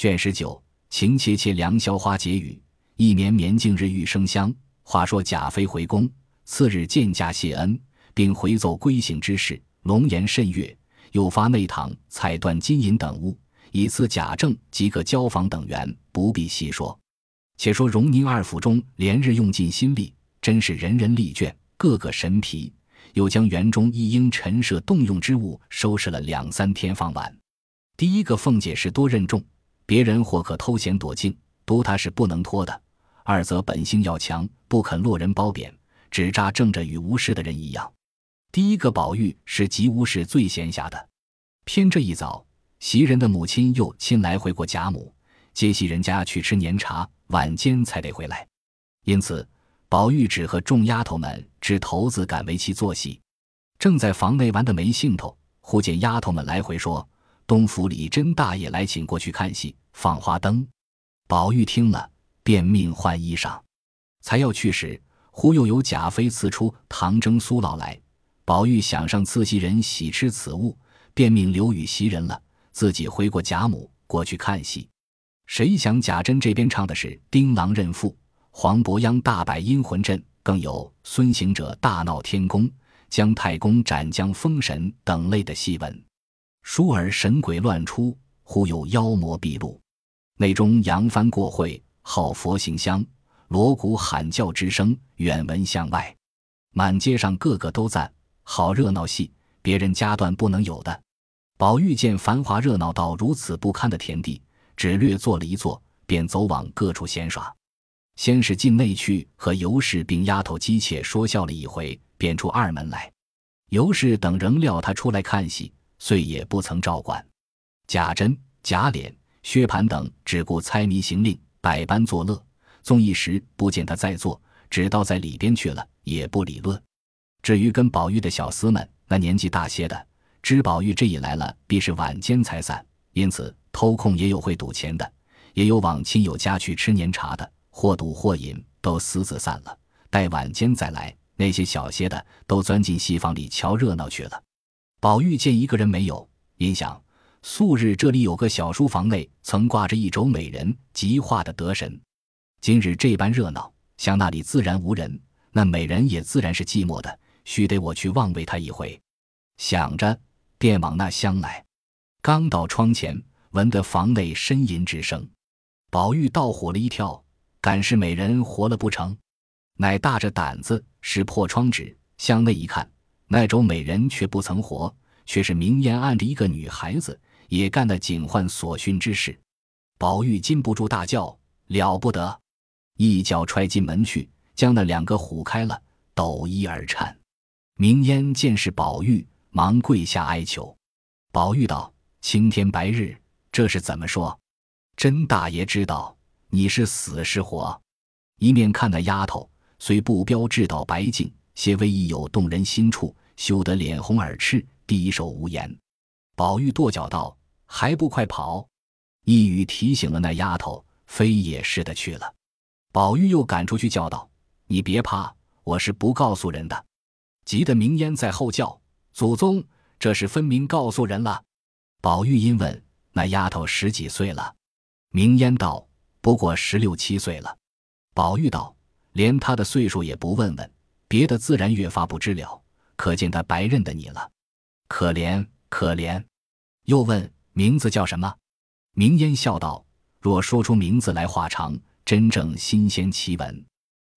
卷十九，晴切切良宵花解语，一绵绵净日玉生香。话说贾妃回宫，次日见驾谢恩，并回奏归省之事，龙颜甚悦，又发内堂彩缎金银等物，以赐贾政及各交房等员，不必细说。且说荣宁二府中连日用尽心力，真是人人力倦，个个神疲。又将园中一应陈设动用之物收拾了两三天方完。第一个凤姐是多任重，别人或可偷闲躲静，独他是不能拖的。二则本性要强，不肯落人褒贬，只扎正着与无事的人一样。第一个宝玉是吉屋氏最闲暇的，偏这一早，袭人的母亲又亲来回过贾母，接袭人家去吃年茶，晚间才得回来，因此。宝玉只和众丫头们支头子赶围棋做戏，正在房内玩得没兴头，忽见丫头们来回说：“东府里甄大爷来请过去看戏，放花灯。”宝玉听了，便命换衣裳，才要去时，忽又有贾妃赐出糖蒸酥酪来。宝玉想上赐袭人喜吃此物，便命留与袭人了，自己回过贾母过去看戏。谁想贾珍这边唱的是《丁郎认父》。黄伯央大摆阴魂阵，更有孙行者大闹天宫、姜太公斩将封神等类的戏文。倏尔神鬼乱出，忽有妖魔毕露，内中扬帆过会，号佛行香，锣鼓喊叫之声远闻向外，满街上个个都赞好热闹戏，别人家断不能有的。宝玉见繁华热闹到如此不堪的田地，只略坐了一坐，便走往各处闲耍。先是进内去和尤氏并丫头姬妾说笑了一回，便出二门来。尤氏等仍料他出来看戏，遂也不曾照管。贾珍、贾琏、薛蟠等只顾猜谜行令，百般作乐。纵一时不见他在座，只道在里边去了，也不理论。至于跟宝玉的小厮们，那年纪大些的，知宝玉这一来了，必是晚间才散，因此偷空也有会赌钱的，也有往亲友家去吃年茶的。或赌或饮，都私自散了。待晚间再来，那些小些的都钻进戏房里瞧热闹去了。宝玉见一个人没有，因想素日这里有个小书房内曾挂着一轴美人极画的德神，今日这般热闹，想那里自然无人，那美人也自然是寂寞的，须得我去望慰她一回。想着，便往那厢来。刚到窗前，闻得房内呻吟之声，宝玉倒唬了一跳。敢是美人活了不成？乃大着胆子识破窗纸，向内一看，那种美人却不曾活，却是明烟暗着一个女孩子，也干了警幻所熏之事。宝玉禁不住大叫：“了不得！”一脚踹进门去，将那两个唬开了，抖衣而颤。明烟见是宝玉，忙跪下哀求。宝玉道：“青天白日，这是怎么说？甄大爷知道。”你是死是活？一面看那丫头，虽不标致到白净，些微亦有动人心处，羞得脸红耳赤，低首无言。宝玉跺脚道：“还不快跑！”一语提醒了那丫头，非也似的去了。宝玉又赶出去叫道：“你别怕，我是不告诉人的。”急得明烟在后叫：“祖宗，这是分明告诉人了。”宝玉因问：“那丫头十几岁了？”明烟道。不过十六七岁了，宝玉道：“连他的岁数也不问问，别的自然越发不知了。可见他白认得你了，可怜可怜。”又问名字叫什么？明烟笑道：“若说出名字来话长，真正新鲜奇闻。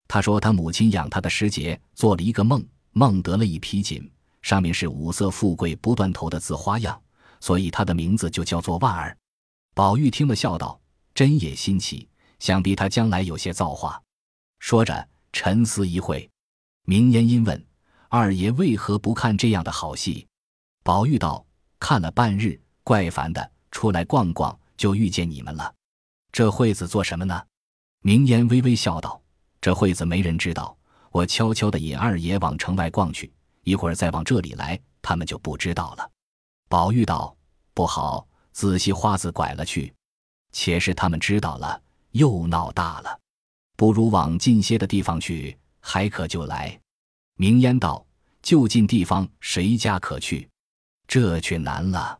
他说他母亲养他的时节，做了一个梦，梦得了一匹锦，上面是五色富贵不断头的字花样，所以他的名字就叫做万儿。”宝玉听了笑道。真也新奇，想必他将来有些造化。说着，沉思一会，明烟因问：“二爷为何不看这样的好戏？”宝玉道：“看了半日，怪烦的，出来逛逛，就遇见你们了。这会子做什么呢？”明烟微微笑道：“这会子没人知道，我悄悄的引二爷往城外逛去，一会儿再往这里来，他们就不知道了。”宝玉道：“不好，仔细花子拐了去。”且是他们知道了，又闹大了，不如往近些的地方去，还可就来。明烟道：“就近地方，谁家可去？这却难了。”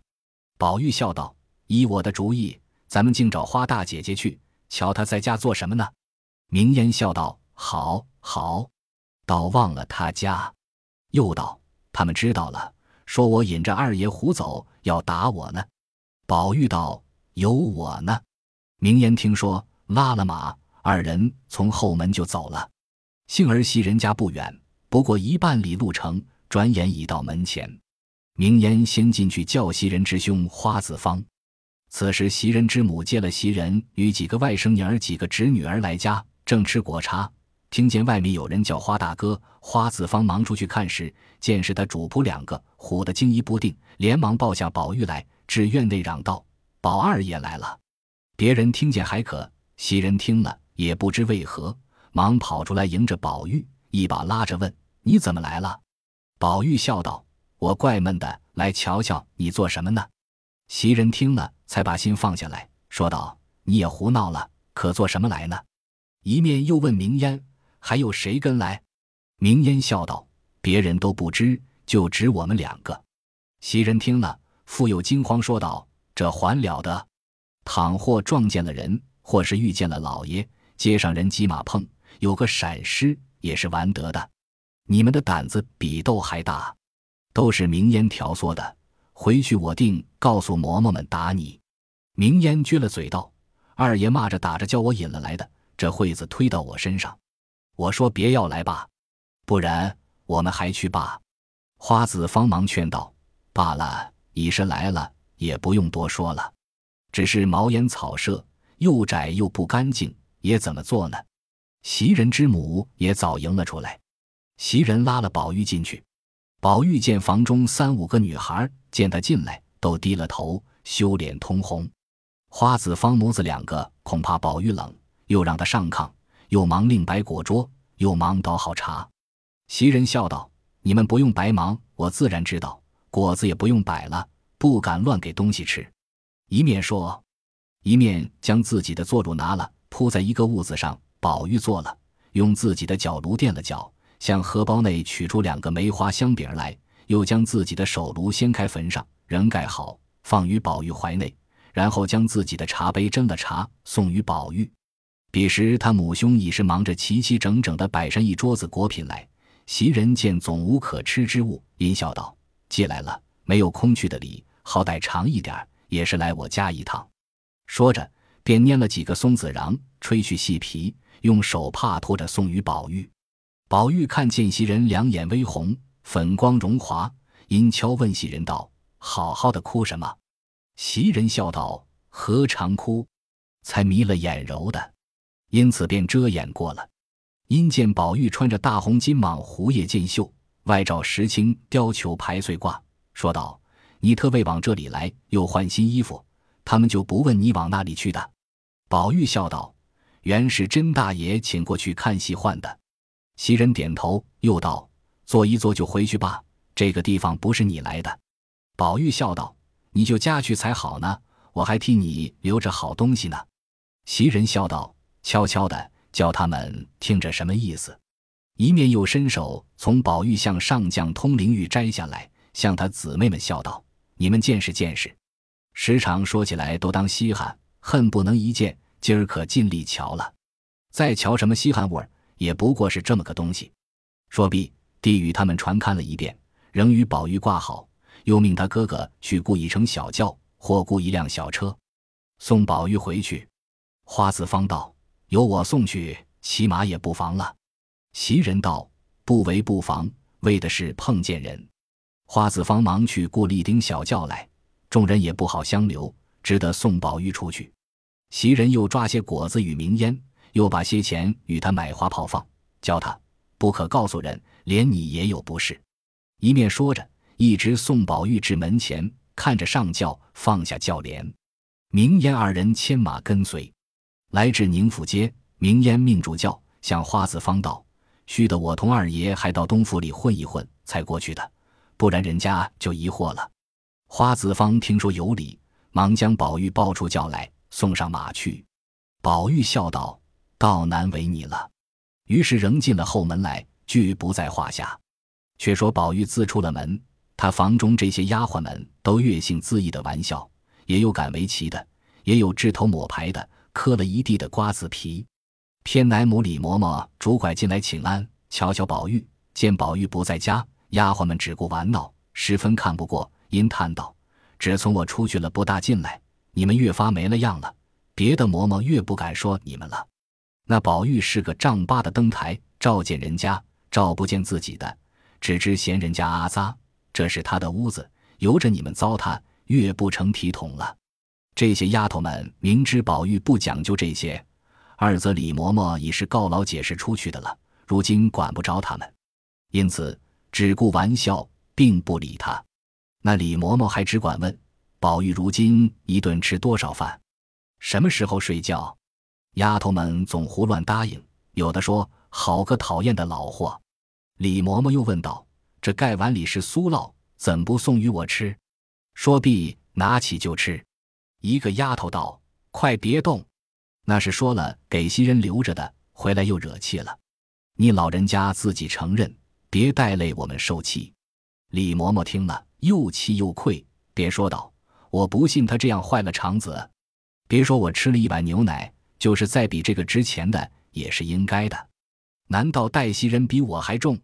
宝玉笑道：“依我的主意，咱们竟找花大姐姐去，瞧她在家做什么呢？”明烟笑道：“好，好，倒忘了她家。”又道：“他们知道了，说我引着二爷胡走，要打我呢。”宝玉道：“有我呢。”明烟听说，拉了马，二人从后门就走了。幸而袭人家不远，不过一半里路程，转眼已到门前。明烟先进去叫袭人之兄花子方。此时袭人之母接了袭人与几个外甥女儿、几个侄女儿来家，正吃果茶，听见外面有人叫花大哥。花子方忙出去看时，见是他主仆两个，唬得惊疑不定，连忙抱下宝玉来，至院内嚷道：“宝二爷来了！”别人听见还可，袭人听了也不知为何，忙跑出来迎着宝玉，一把拉着问：“你怎么来了？”宝玉笑道：“我怪闷的，来瞧瞧你做什么呢？”袭人听了，才把心放下来，说道：“你也胡闹了，可做什么来呢？”一面又问明烟：“还有谁跟来？”明烟笑道：“别人都不知，就只我们两个。”袭人听了，复又惊慌，说道：“这还了得！倘或撞见了人，或是遇见了老爷，街上人挤马碰，有个闪失，也是完得的。你们的胆子比斗还大，都是明烟挑唆的。”回去我定告诉嬷嬷们打你。明烟撅了嘴道：“二爷骂着打着叫我引了来的，这惠子推到我身上。我说别要来吧，不然我们还去罢。”花子方忙劝道：“罢了，已是来了，也不用多说了。只是茅檐草舍，又窄又不干净，也怎么做呢？”袭人之母也早迎了出来，袭人拉了宝玉进去。宝玉见房中三五个女孩。见他进来，都低了头，羞脸通红。花子方母子两个恐怕宝玉冷，又让他上炕，又忙令摆果桌，又忙倒好茶。袭人笑道：“你们不用白忙，我自然知道。果子也不用摆了，不敢乱给东西吃。”一面说，一面将自己的坐褥拿了，铺在一个褥子上。宝玉坐了，用自己的脚炉垫了脚，向荷包内取出两个梅花香饼来。又将自己的手炉掀开焚上，仍盖好，放于宝玉怀内，然后将自己的茶杯斟了茶，送与宝玉。彼时他母兄已是忙着齐齐整整的摆上一桌子果品来。袭人见总无可吃之物，阴笑道：“既来了，没有空去的理，好歹尝一点，也是来我家一趟。”说着，便拈了几个松子瓤，吹去细皮，用手帕托着送与宝玉。宝玉看见袭人两眼微红。粉光荣华，因悄问袭人道：“好好的哭什么？”袭人笑道：“何尝哭，才迷了眼柔的，因此便遮掩过了。”因见宝玉穿着大红金蟒狐叶箭袖，外罩石青貂裘排穗褂，说道：“你特为往这里来，又换新衣服，他们就不问你往那里去的。”宝玉笑道：“原是甄大爷请过去看戏换的。”袭人点头，又道。坐一坐就回去吧，这个地方不是你来的。宝玉笑道：“你就家去才好呢，我还替你留着好东西呢。”袭人笑道：“悄悄的叫他们听着什么意思？”一面又伸手从宝玉向上将通灵玉摘下来，向他姊妹们笑道：“你们见识见识。时常说起来都当稀罕，恨不能一见。今儿可尽力瞧了，再瞧什么稀罕物儿，也不过是这么个东西。”说毕。递与他们传看了一遍，仍与宝玉挂好，又命他哥哥去雇一乘小轿，或雇一辆小车，送宝玉回去。花子方道：“由我送去，骑马也不妨了。”袭人道：“不为不妨，为的是碰见人。”花子方忙去雇了一顶小轿来，众人也不好相留，只得送宝玉出去。袭人又抓些果子与明烟，又把些钱与他买花炮放，教他。不可告诉人，连你也有不是。一面说着，一直送宝玉至门前，看着上轿，放下轿帘。明烟二人牵马跟随，来至宁府街。明烟命主轿向花子方道：“须得我同二爷还到东府里混一混，才过去的，不然人家就疑惑了。”花子方听说有理，忙将宝玉抱出轿来，送上马去。宝玉笑道：“倒难为你了。”于是仍进了后门来，俱不在话下。却说宝玉自出了门，他房中这些丫鬟们都悦性恣意的玩笑，也有敢为奇的，也有掷头抹牌的，磕了一地的瓜子皮。偏奶母李嬷嬷拄拐进来请安，瞧瞧宝玉，见宝玉不在家，丫鬟们只顾玩闹，十分看不过，因叹道：“只从我出去了不大进来，你们越发没了样了。别的嬷嬷越不敢说你们了。那宝玉是个丈八的灯台，照见人家，照不见自己的，只知嫌人家阿扎，这是他的屋子，由着你们糟蹋，越不成体统了。这些丫头们明知宝玉不讲究这些。”二则李嬷嬷已是告老解释出去的了，如今管不着他们，因此只顾玩笑，并不理他。那李嬷嬷还只管问宝玉：如今一顿吃多少饭？什么时候睡觉？丫头们总胡乱答应，有的说：“好个讨厌的老货！”李嬷嬷又问道：“这盖碗里是酥酪，怎不送与我吃？”说毕，拿起就吃。一个丫头道：“快别动！”那是说了给袭人留着的，回来又惹气了。你老人家自己承认，别带累我们受气。李嬷嬷听了，又气又愧，别说道：“我不信他这样坏了肠子。别说我吃了一碗牛奶，就是再比这个值钱的，也是应该的。难道黛袭人比我还重？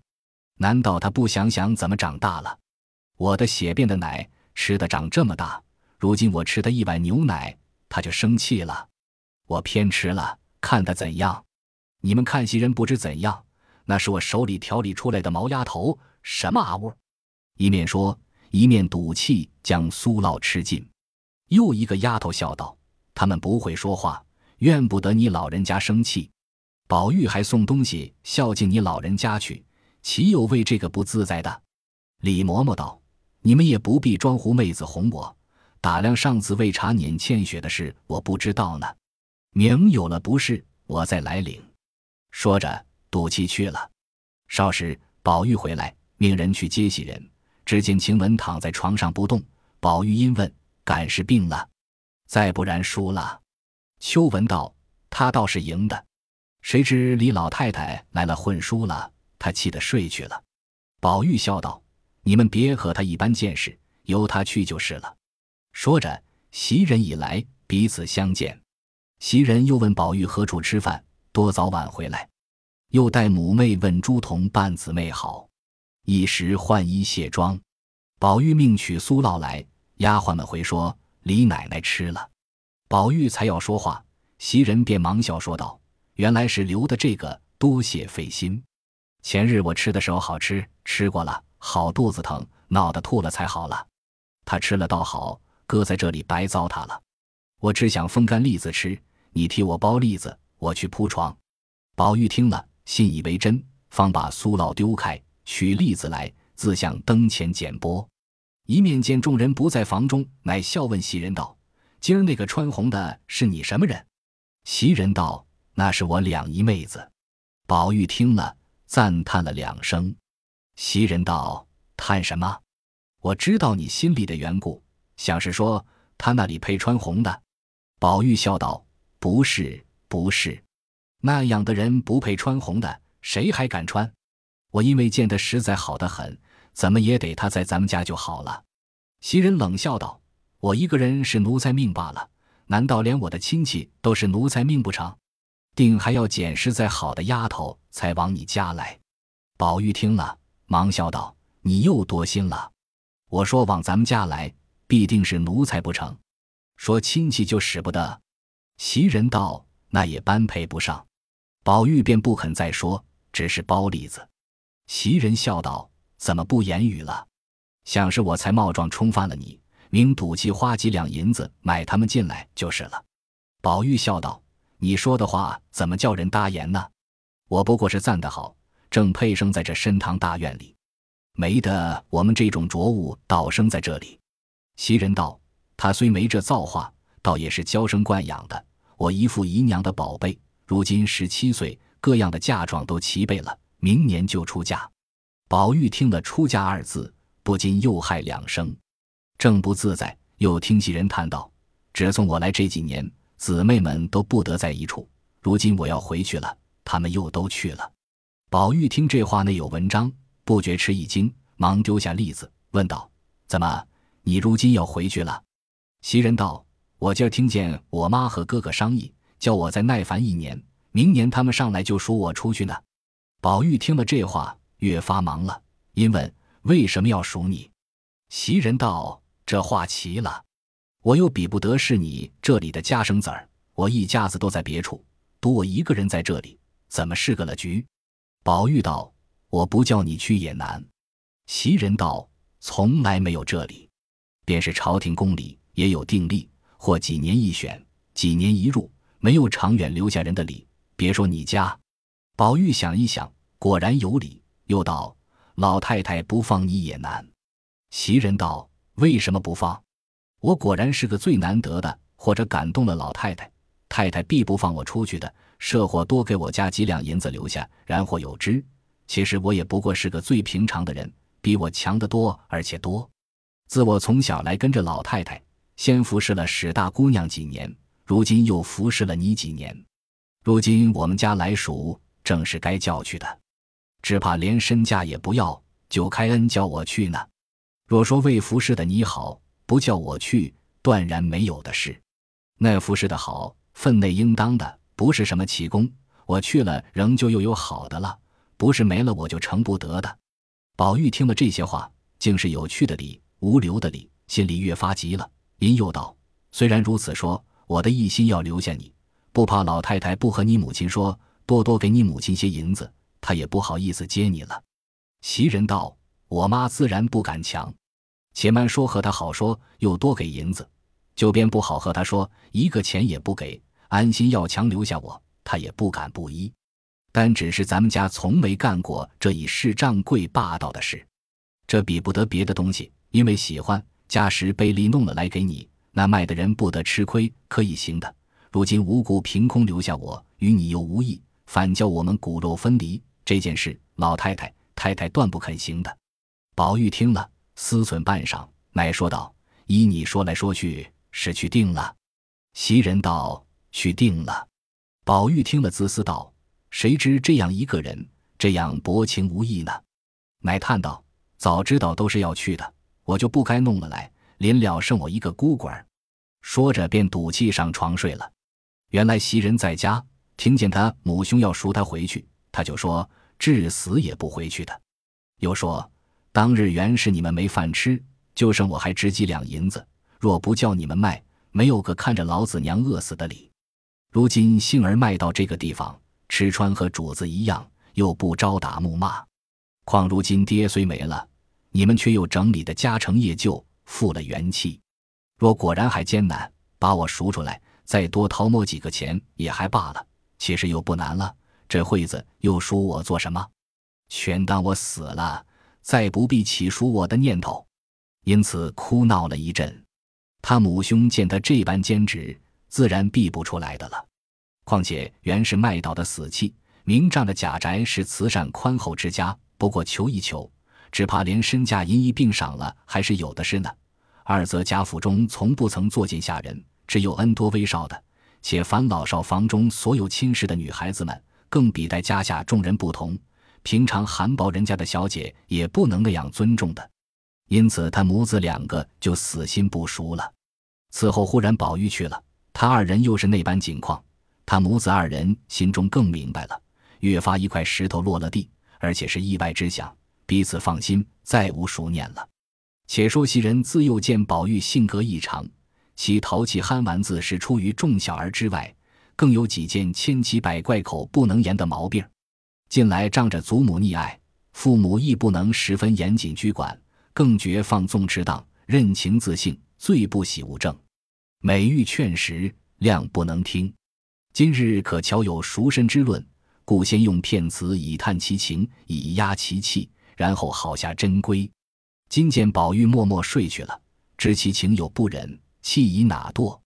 难道他不想想怎么长大了？我的血变的奶吃的长这么大，如今我吃他一碗牛奶，他就生气了。”我偏吃了，看他怎样。你们看袭人不知怎样，那是我手里调理出来的毛丫头，什么阿呜！一面说，一面赌气将酥酪吃尽。又一个丫头笑道：“他们不会说话，怨不得你老人家生气。宝玉还送东西孝敬你老人家去，岂有为这个不自在的？”李嬷嬷道：“你们也不必装狐妹子哄我，打量上次为茶撵欠血的事，我不知道呢。”明有了不是，我再来领。说着，赌气去了。少时，宝玉回来，命人去接袭人。只见晴雯躺在床上不动。宝玉因问：“敢是病了？再不然输了？”秋闻道：“他倒是赢的。”谁知李老太太来了，混输了。他气得睡去了。宝玉笑道：“你们别和他一般见识，由他去就是了。”说着，袭人已来，彼此相见。袭人又问宝玉何处吃饭，多早晚回来，又带母妹问朱仝伴姊妹好，一时换衣卸妆。宝玉命取酥酪来，丫鬟们回说李奶奶吃了。宝玉才要说话，袭人便忙笑说道：“原来是留的这个，多谢费心。前日我吃的时候好吃，吃过了，好肚子疼，闹得吐了才好了。他吃了倒好，搁在这里白糟蹋了。我只想风干栗子吃。”你替我剥栗子，我去铺床。宝玉听了，信以为真，方把酥酪丢开，取栗子来，自向灯前捡剥。一面见众人不在房中，乃笑问袭人道：“今儿那个穿红的是你什么人？”袭人道：“那是我两姨妹子。”宝玉听了，赞叹了两声。袭人道：“叹什么？我知道你心里的缘故，想是说他那里配穿红的。”宝玉笑道。不是，不是，那样的人不配穿红的，谁还敢穿？我因为见他实在好的很，怎么也得他在咱们家就好了。袭人冷笑道：“我一个人是奴才命罢了，难道连我的亲戚都是奴才命不成？定还要捡实在好的丫头才往你家来。”宝玉听了，忙笑道：“你又多心了。我说往咱们家来，必定是奴才不成？说亲戚就使不得。”袭人道：“那也般配不上。”宝玉便不肯再说，只是包栗子。袭人笑道：“怎么不言语了？想是我才冒撞冲犯了你，明赌气花几两银子买他们进来就是了。”宝玉笑道：“你说的话怎么叫人答言呢？我不过是赞得好，正配生在这深堂大院里，没得我们这种浊物倒生在这里。”袭人道：“他虽没这造化，倒也是娇生惯养的。”我姨父姨娘的宝贝，如今十七岁，各样的嫁妆都齐备了，明年就出嫁。宝玉听了“出嫁”二字，不禁又害两声，正不自在，又听袭人叹道：“只从我来这几年，姊妹们都不得在一处，如今我要回去了，他们又都去了。”宝玉听这话内有文章，不觉吃一惊，忙丢下栗子，问道：“怎么，你如今要回去了？”袭人道：“我今儿听见我妈和哥哥商议，叫我再耐烦一年，明年他们上来就赎我出去呢。宝玉听了这话，越发忙了，因问为什么要赎你？袭人道：“这话奇了，我又比不得是你这里的家生子儿，我一家子都在别处，独我一个人在这里，怎么是个了局？”宝玉道：“我不叫你去也难。”袭人道：“从来没有这里，便是朝廷宫里也有定例。”或几年一选，几年一入，没有长远留下人的理。别说你家，宝玉想一想，果然有理。又道：“老太太不放你也难。”袭人道：“为什么不放？我果然是个最难得的，或者感动了老太太，太太必不放我出去的。设或多给我家几两银子留下，然或有之。其实我也不过是个最平常的人，比我强得多，而且多。自我从小来跟着老太太。”先服侍了史大姑娘几年，如今又服侍了你几年。如今我们家来赎，正是该叫去的，只怕连身价也不要，就开恩叫我去呢。若说为服侍的你好，不叫我去，断然没有的事。那服侍的好，分内应当的，不是什么奇功。我去了，仍旧又有好的了，不是没了我就成不得的。宝玉听了这些话，竟是有趣的理，无留的理，心里越发急了。因又道：“虽然如此说，我的一心要留下你，不怕老太太不和你母亲说，多多给你母亲些银子，她也不好意思接你了。”袭人道：“我妈自然不敢强，且慢说和他好说，又多给银子，就便不好和他说，一个钱也不给，安心要强留下我，他也不敢不依。但只是咱们家从没干过这以势仗贵霸道的事，这比不得别的东西，因为喜欢。”家时贝利弄了来给你，那卖的人不得吃亏，可以行的。如今无故凭空留下我，与你又无异，反叫我们骨肉分离。这件事，老太太、太太断不肯行的。宝玉听了，思忖半晌，乃说道：“依你说来说去，是去定了。”袭人道：“去定了。”宝玉听了，自私道：“谁知这样一个人，这样薄情无义呢？”乃叹道：“早知道都是要去的。”我就不该弄了来，临了剩我一个孤儿。说着，便赌气上床睡了。原来袭人在家，听见他母兄要赎他回去，他就说至死也不回去的。又说当日原是你们没饭吃，就剩我还值几两银子，若不叫你们卖，没有个看着老子娘饿死的理。如今幸而卖到这个地方，吃穿和主子一样，又不招打怒骂。况如今爹虽没了。你们却又整理的家成业就，复了元气。若果然还艰难，把我赎出来，再多掏摸几个钱也还罢了。其实又不难了。这会子又赎我做什么？全当我死了，再不必起赎我的念头。因此哭闹了一阵。他母兄见他这般坚持，自然避不出来的了。况且原是卖岛的死气，明仗着贾宅是慈善宽厚之家，不过求一求。只怕连身价银一并赏了，还是有的是呢。二则贾府中从不曾作践下人，只有恩多威少的。且凡老少房中所有亲事的女孩子们，更比待家下众人不同。平常寒薄人家的小姐也不能那样尊重的。因此他母子两个就死心不熟了。此后忽然宝玉去了，他二人又是那般景况，他母子二人心中更明白了，越发一块石头落了地，而且是意外之想。彼此放心，再无熟念了。且说袭人自幼见宝玉性格异常，其淘气憨丸子是出于众小儿之外，更有几件千奇百怪、口不能言的毛病。近来仗着祖母溺爱，父母亦不能十分严谨拘管，更觉放纵之当，任情自性，最不喜无正。每欲劝时，量不能听。今日可巧有赎身之论，故先用片词以探其情，以压其气。然后好下真规。今见宝玉默默睡去了，知其情有不忍，气已哪堕。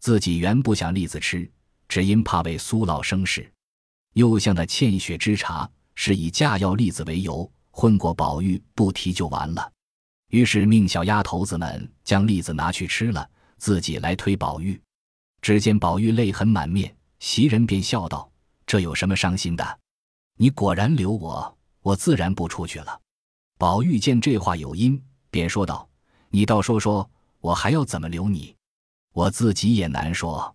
自己原不想栗子吃，只因怕为苏老生事，又向他欠血之茶，是以架药栗子为由，混过宝玉不提就完了。于是命小丫头子们将栗子拿去吃了，自己来推宝玉。只见宝玉泪痕满面，袭人便笑道：“这有什么伤心的？你果然留我。”我自然不出去了。宝玉见这话有因，便说道：“你倒说说，我还要怎么留你？”我自己也难说。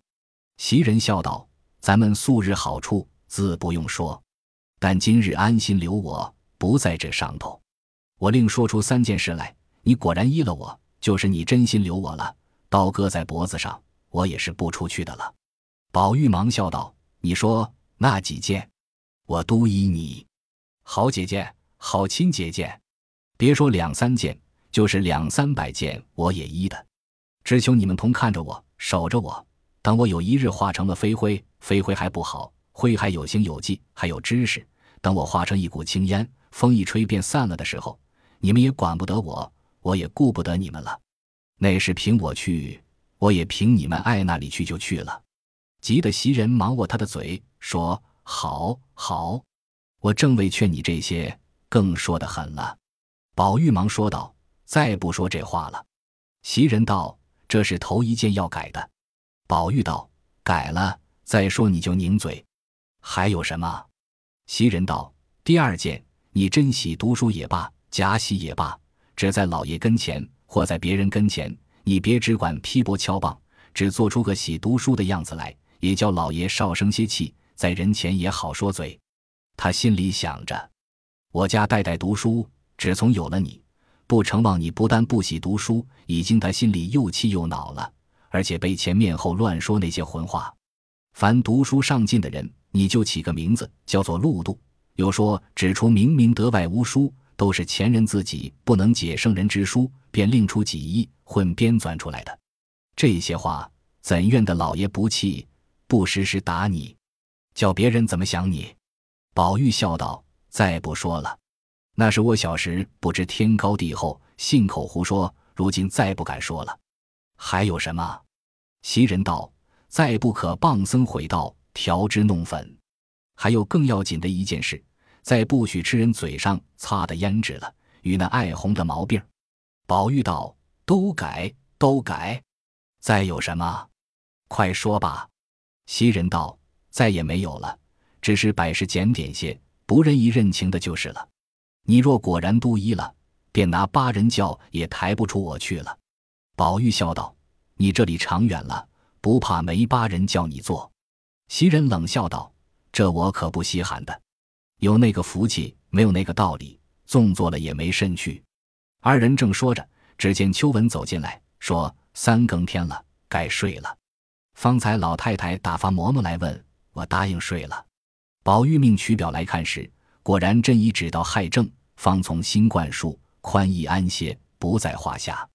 袭人笑道：“咱们素日好处自不用说，但今日安心留我不在这上头。我另说出三件事来，你果然依了我，就是你真心留我了。刀割在脖子上，我也是不出去的了。”宝玉忙笑道：“你说那几件，我都依你。好姐姐，好亲姐姐，别说两三件，就是两三百件，我也依的。只求你们同看着我，守着我。”等我有一日化成了飞灰，飞灰还不好，灰还有形有迹，还有知识。等我化成一股青烟，风一吹便散了的时候，你们也管不得我，我也顾不得你们了。那是凭我去，我也凭你们爱那里去就去了。急得袭人忙握他的嘴说：“好好，我正为劝你这些，更说得狠了。”宝玉忙说道：“再不说这话了。”袭人道：“这是头一件要改的。”宝玉道：“改了，再说你就拧嘴。还有什么？”袭人道：“第二件，你真喜读书也罢，假喜也罢，只在老爷跟前或在别人跟前，你别只管批驳敲棒，只做出个喜读书的样子来，也叫老爷少生些气，在人前也好说嘴。他心里想着，我家代代读书，只从有了你，不成望你不但不喜读书，已经他心里又气又恼了。”而且被前面后乱说那些混话，凡读书上进的人，你就起个名字叫做陆度。又说指出明明德外无书，都是前人自己不能解圣人之书，便另出几意混编纂出来的。这些话怎怨的老爷不气，不时时打你，叫别人怎么想你？宝玉笑道：“再不说了，那是我小时不知天高地厚，信口胡说，如今再不敢说了。还有什么？”袭人道：“再不可谤僧毁道，调汁弄粉。还有更要紧的一件事，再不许吃人嘴上擦的胭脂了，与那爱红的毛病。”宝玉道：“都改，都改。再有什么？快说吧。”袭人道：“再也没有了，只是百事检点些，不任意认情的就是了。你若果然都依了，便拿八人轿也抬不出我去了。”宝玉笑道。你这里长远了，不怕没八人叫你做？袭人冷笑道：“这我可不稀罕的，有那个福气，没有那个道理，纵做了也没甚趣。”二人正说着，只见秋文走进来，说：“三更天了，该睡了。方才老太太打发嬷嬷来问我，答应睡了。”宝玉命取表来看时，果然真已指到亥正，方从新冠术，宽衣安歇，不在话下。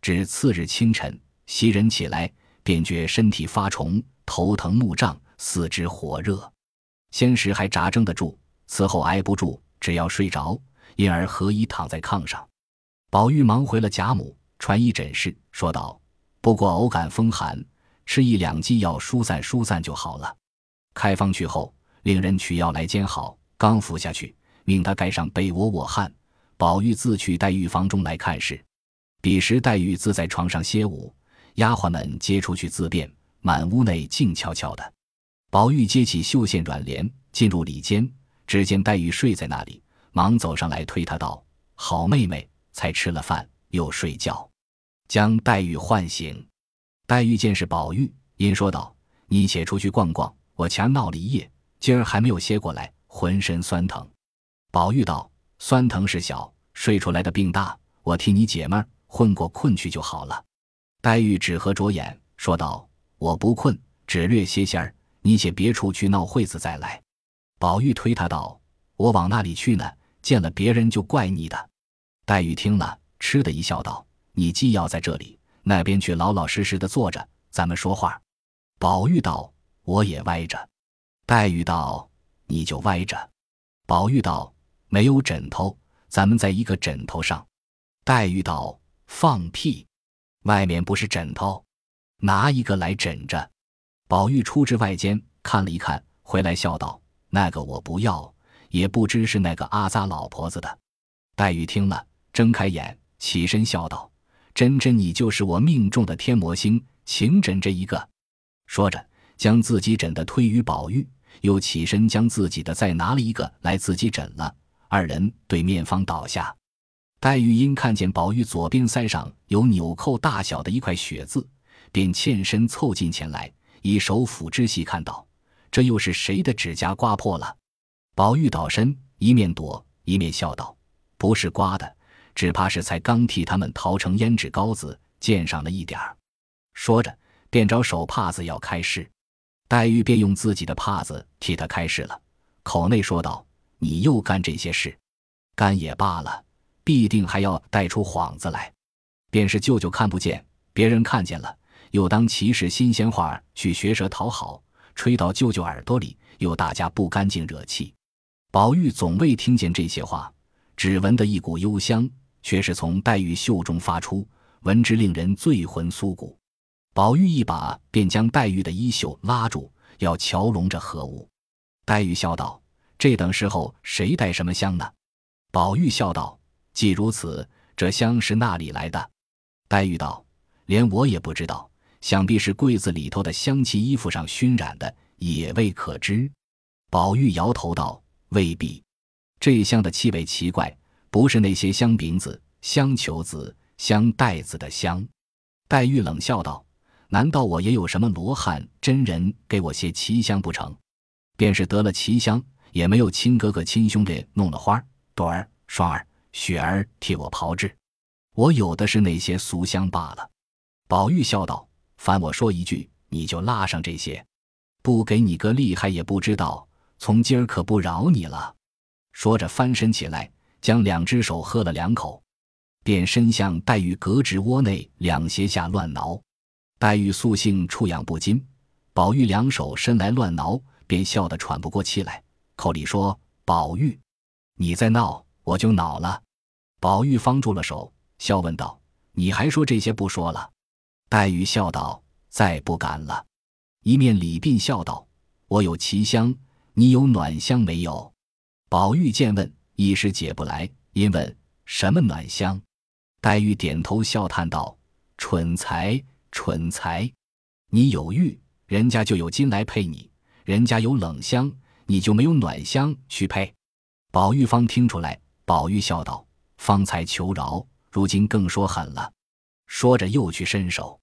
至次日清晨。袭人起来，便觉身体发重，头疼目胀，四肢火热。先时还扎撑得住，此后挨不住，只要睡着，因而合衣躺在炕上。宝玉忙回了贾母，传一诊室，说道：“不过偶感风寒，吃一两剂药疏散疏散就好了。”开方去后，令人取药来煎好，刚服下去，命他盖上被窝卧汗。宝玉自去黛玉房中来看事。彼时黛玉自在床上歇舞。丫鬟们皆出去自便，满屋内静悄悄的。宝玉接起绣线软帘，进入里间，只见黛玉睡在那里，忙走上来推她道：“好妹妹，才吃了饭又睡觉。”将黛玉唤醒。黛玉见是宝玉，因说道：“你且出去逛逛，我前闹了一夜，今儿还没有歇过来，浑身酸疼。”宝玉道：“酸疼是小，睡出来的病大，我替你解闷，混过困去就好了。”黛玉只合着眼，说道：“我不困，只略歇歇儿。你且别处去闹会子再来。”宝玉推他道：“我往那里去呢？见了别人就怪你的。”黛玉听了，嗤的一笑，道：“你既要在这里，那边去老老实实的坐着，咱们说话。”宝玉道：“我也歪着。”黛玉道：“你就歪着。”宝玉道：“没有枕头，咱们在一个枕头上。”黛玉道：“放屁。”外面不是枕头，拿一个来枕着。宝玉出至外间看了一看，回来笑道：“那个我不要，也不知是那个阿扎老婆子的。”黛玉听了，睁开眼，起身笑道：“真真，你就是我命中的天魔星，请枕这一个。”说着，将自己枕的推于宝玉，又起身将自己的再拿了一个来自己枕了。二人对面方倒下。黛玉因看见宝玉左边腮上有纽扣大小的一块血渍，便欠身凑近前来，以手抚之细看道：“这又是谁的指甲刮破了？”宝玉倒身，一面躲一面笑道：“不是刮的，只怕是才刚替他们淘成胭脂膏子，溅上了一点儿。”说着，便找手帕子要开示。黛玉便用自己的帕子替他开示了，口内说道：“你又干这些事，干也罢了，必定还要带出幌子来。便是舅舅看不见，别人看见了，又当其是新鲜话去学舌讨好，吹到舅舅耳朵里，又大家不干净惹气。”宝玉总未听见这些话，只闻得一股幽香，却是从黛玉袖中发出，闻之令人醉魂酥骨。宝玉一把便将黛玉的衣袖拉住，要瞧笼着何物。黛玉笑道：“这等时候谁带什么香呢？”宝玉笑道：“既如此，这香是那里来的？”黛玉道：“连我也不知道，想必是柜子里头的香气衣服上熏染的，也未可知。”宝玉摇头道：“未必，这香的气味奇怪，不是那些香饼子、香球子、香袋子的香。”黛玉冷笑道。难道我也有什么罗汉真人给我些奇香不成？便是得了奇香，也没有亲哥哥亲兄弟弄了花朵儿、双儿、雪儿替我炮制，我有的是那些俗香罢了。宝玉笑道：“凡我说一句，你就拉上这些，不给你个厉害也不知道。从今儿可不饶你了。”说着翻身起来，将两只手喝了两口，便伸向黛玉胳肢窝内两胁下乱挠。黛玉素性触痒不禁，宝玉两手伸来乱挠，便笑得喘不过气来，口里说：“宝玉，你再闹，我就恼了。”宝玉方住了手，笑问道：“你还说这些不说了？”黛玉笑道：“再不敢了。”一面礼鬓笑道：“我有奇香，你有暖香没有？”宝玉见问，一时解不来，因问：“什么暖香？”黛玉点头笑叹道：“蠢材。”蠢材，你有玉，人家就有金来配你；人家有冷香，你就没有暖香去配。宝玉方听出来，宝玉笑道：“方才求饶，如今更说狠了。”说着又去伸手。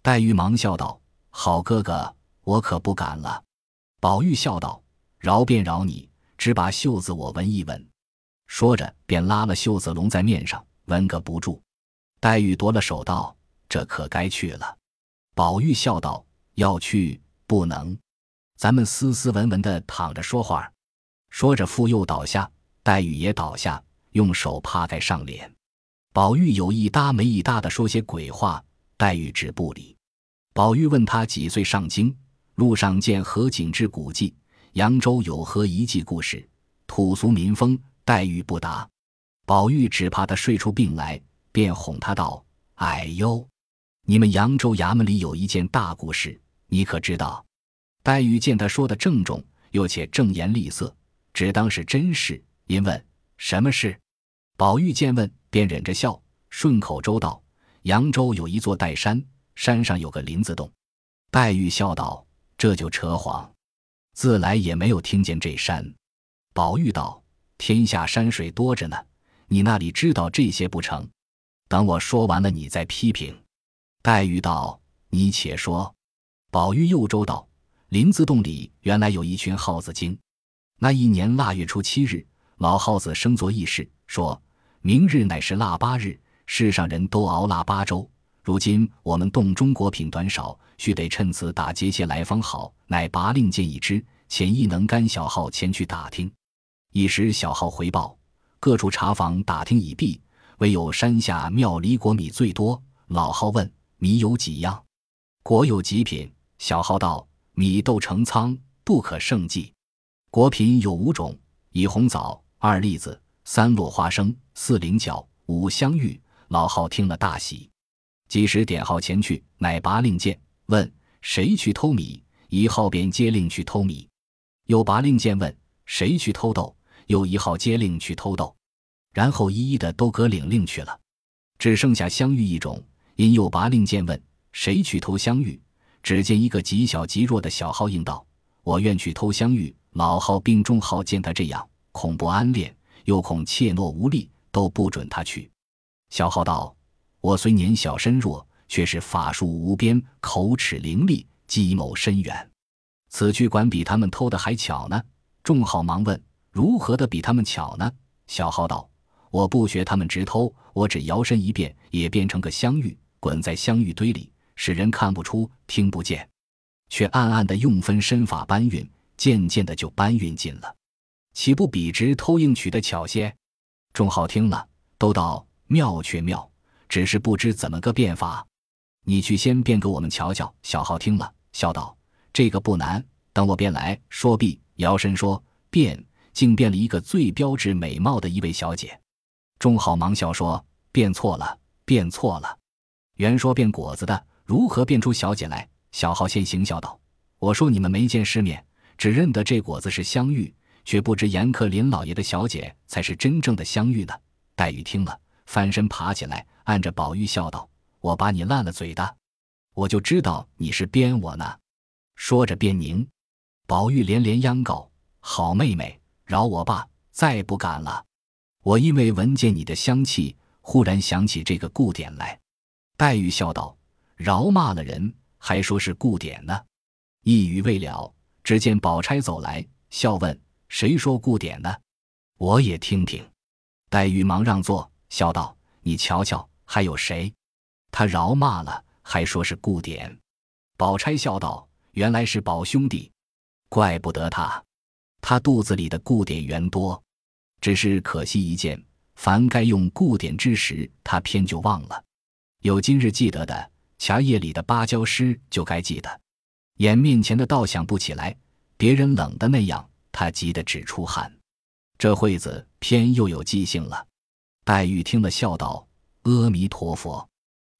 黛玉忙笑道：“好哥哥，我可不敢了。”宝玉笑道：“饶便饶你，只把袖子我闻一闻。”说着便拉了袖子拢在面上，闻个不住。黛玉夺了手道。这可该去了，宝玉笑道：“要去不能，咱们斯斯文文的躺着说话。”说着，复又倒下，黛玉也倒下，用手帕盖上脸。宝玉有一搭没一搭的说些鬼话，黛玉只不理。宝玉问他几岁上京，路上见何景之古迹，扬州有何遗迹故事，土俗民风，黛玉不答。宝玉只怕他睡出病来，便哄他道：“哎呦！”你们扬州衙门里有一件大故事，你可知道？黛玉见他说的郑重，又且正言厉色，只当是真事，因问什么事。宝玉见问，便忍着笑，顺口周道：扬州有一座岱山，山上有个林子洞。黛玉笑道：“这就扯谎，自来也没有听见这山。”宝玉道：“天下山水多着呢，你那里知道这些不成？等我说完了，你再批评。”黛玉道：“你且说。”宝玉又周道：“林子洞里原来有一群耗子精。那一年腊月初七日，老耗子生作议事，说明日乃是腊八日，世上人都熬腊八粥。如今我们洞中果品短少，须得趁此打劫些来方好。乃拔令箭一支，遣一能干小号前去打听。一时小号回报，各处茶坊打听已毕，唯有山下庙里果米最多。老号问。米有几样？果有几品？小号道：米豆成仓，不可胜计。果品有五种：一红枣，二栗子，三落花生，四菱角，五香芋。老号听了大喜，即时点号前去，乃拔令箭，问谁去偷米。一号便接令去偷米。又拔令箭问谁去偷豆。又一号接令去偷豆。然后一一的都搁领令去了，只剩下香芋一种。因又拔令箭问谁去偷香芋，只见一个极小极弱的小号应道：“我愿去偷香芋。”老号并中号见他这样，恐不安恋，又恐怯懦无力，都不准他去。小号道：“我虽年小身弱，却是法术无边，口齿伶俐，计谋深远。此去管比他们偷的还巧呢。众号忙问：“如何的比他们巧呢？”小号道：“我不学他们直偷，我只摇身一变，也变成个香玉，滚在香玉堆里，使人看不出、听不见，却暗暗的用分身法搬运，渐渐的就搬运进了，岂不比直偷硬取的巧些？”众号听了，都道：“妙却妙，只是不知怎么个变法。你去先变给我们瞧瞧。”小号听了，笑道：“这个不难，等我变来。”说毕，摇身说：“变。”竟变了一个最标致美貌的一位小姐，众好忙笑说：“变错了，变错了。原说变果子的，如何变出小姐来？”小号先行笑道：“我说你们没见世面，只认得这果子是香玉，却不知严克林老爷的小姐才是真正的香玉呢。”黛玉听了，翻身爬起来，按着宝玉笑道：“我把你烂了嘴的，我就知道你是编我呢。”说着便拧，宝玉连连央告：“好妹妹。”饶我吧，再不敢了。我因为闻见你的香气，忽然想起这个故典来。黛玉笑道：“饶骂了人，还说是故典呢。”一语未了，只见宝钗走来，笑问：“谁说故典呢？我也听听。”黛玉忙让座，笑道：“你瞧瞧，还有谁？他饶骂了，还说是故典。”宝钗笑道：“原来是宝兄弟，怪不得他。”他肚子里的固点原多，只是可惜一件，凡该用固点之时，他偏就忘了。有今日记得的，茶叶里的芭蕉诗就该记得。眼面前的倒想不起来，别人冷的那样，他急得直出汗。这会子偏又有记性了。黛玉听了，笑道：“阿弥陀佛，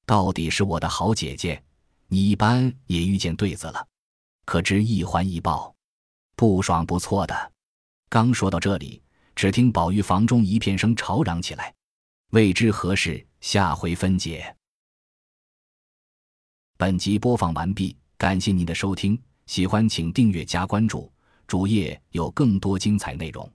到底是我的好姐姐，你一般也遇见对子了，可知一还一报。”不爽不错的，刚说到这里，只听宝玉房中一片声吵嚷起来，未知何事，下回分解。本集播放完毕，感谢您的收听，喜欢请订阅加关注，主页有更多精彩内容。